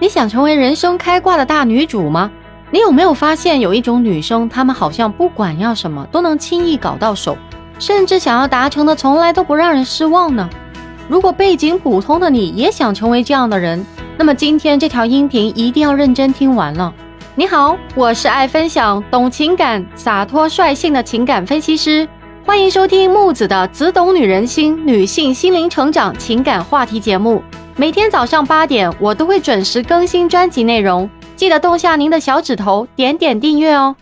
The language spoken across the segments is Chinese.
你想成为人生开挂的大女主吗？你有没有发现有一种女生，她们好像不管要什么都能轻易搞到手，甚至想要达成的从来都不让人失望呢？如果背景普通的你也想成为这样的人，那么今天这条音频一定要认真听完了。你好，我是爱分享、懂情感、洒脱率性的情感分析师，欢迎收听木子的《只懂女人心》女性心灵成长情感话题节目。每天早上八点，我都会准时更新专辑内容，记得动下您的小指头，点点订阅哦。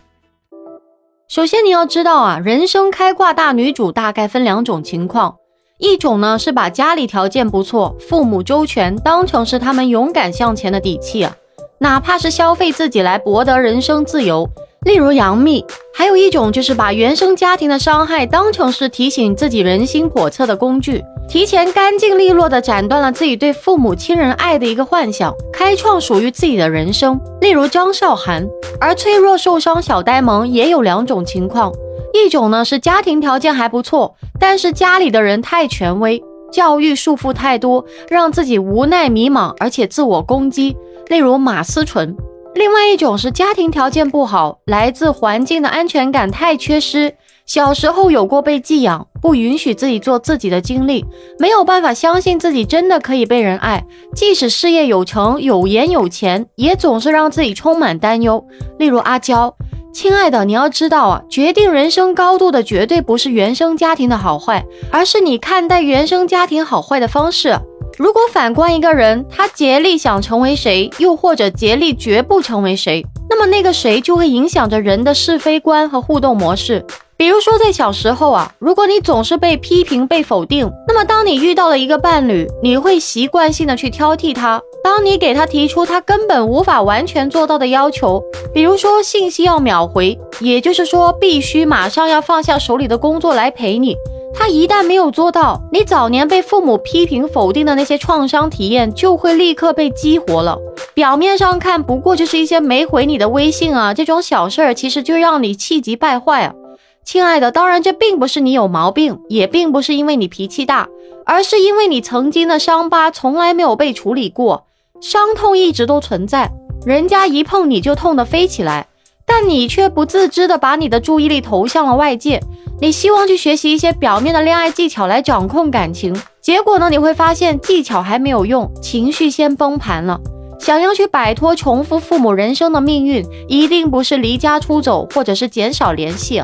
首先，你要知道啊，人生开挂大女主大概分两种情况，一种呢是把家里条件不错、父母周全当成是他们勇敢向前的底气啊，哪怕是消费自己来博得人生自由。例如杨幂，还有一种就是把原生家庭的伤害当成是提醒自己人心叵测的工具，提前干净利落地斩断了自己对父母亲人爱的一个幻想，开创属于自己的人生。例如张韶涵，而脆弱受伤小呆萌也有两种情况，一种呢是家庭条件还不错，但是家里的人太权威，教育束缚太多，让自己无奈迷茫，而且自我攻击。例如马思纯。另外一种是家庭条件不好，来自环境的安全感太缺失，小时候有过被寄养，不允许自己做自己的经历，没有办法相信自己真的可以被人爱，即使事业有成、有颜有钱，也总是让自己充满担忧。例如阿娇，亲爱的，你要知道啊，决定人生高度的绝对不是原生家庭的好坏，而是你看待原生家庭好坏的方式。如果反观一个人，他竭力想成为谁，又或者竭力绝不成为谁，那么那个谁就会影响着人的是非观和互动模式。比如说，在小时候啊，如果你总是被批评、被否定，那么当你遇到了一个伴侣，你会习惯性的去挑剔他。当你给他提出他根本无法完全做到的要求，比如说信息要秒回，也就是说必须马上要放下手里的工作来陪你。他一旦没有做到，你早年被父母批评否定的那些创伤体验就会立刻被激活了。表面上看，不过就是一些没回你的微信啊，这种小事儿，其实就让你气急败坏啊，亲爱的。当然，这并不是你有毛病，也并不是因为你脾气大，而是因为你曾经的伤疤从来没有被处理过，伤痛一直都存在。人家一碰你就痛得飞起来，但你却不自知的把你的注意力投向了外界。你希望去学习一些表面的恋爱技巧来掌控感情，结果呢？你会发现技巧还没有用，情绪先崩盘了。想要去摆脱重复父母人生的命运，一定不是离家出走，或者是减少联系。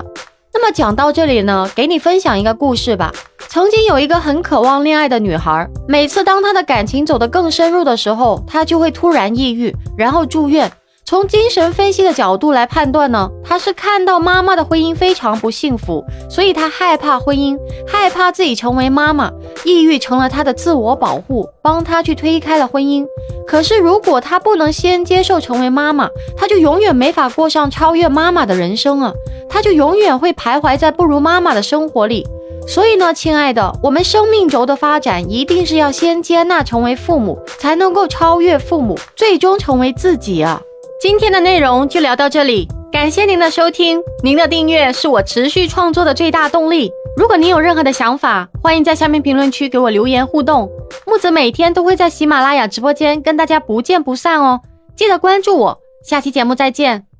那么讲到这里呢，给你分享一个故事吧。曾经有一个很渴望恋爱的女孩，每次当她的感情走得更深入的时候，她就会突然抑郁，然后住院。从精神分析的角度来判断呢，她是看到妈妈的婚姻非常不幸福，所以她害怕婚姻，害怕自己成为妈妈，抑郁成了她的自我保护，帮她去推开了婚姻。可是如果她不能先接受成为妈妈，她就永远没法过上超越妈妈的人生啊，他就永远会徘徊在不如妈妈的生活里。所以呢，亲爱的，我们生命轴的发展一定是要先接纳成为父母，才能够超越父母，最终成为自己啊。今天的内容就聊到这里，感谢您的收听，您的订阅是我持续创作的最大动力。如果您有任何的想法，欢迎在下面评论区给我留言互动。木子每天都会在喜马拉雅直播间跟大家不见不散哦，记得关注我，下期节目再见。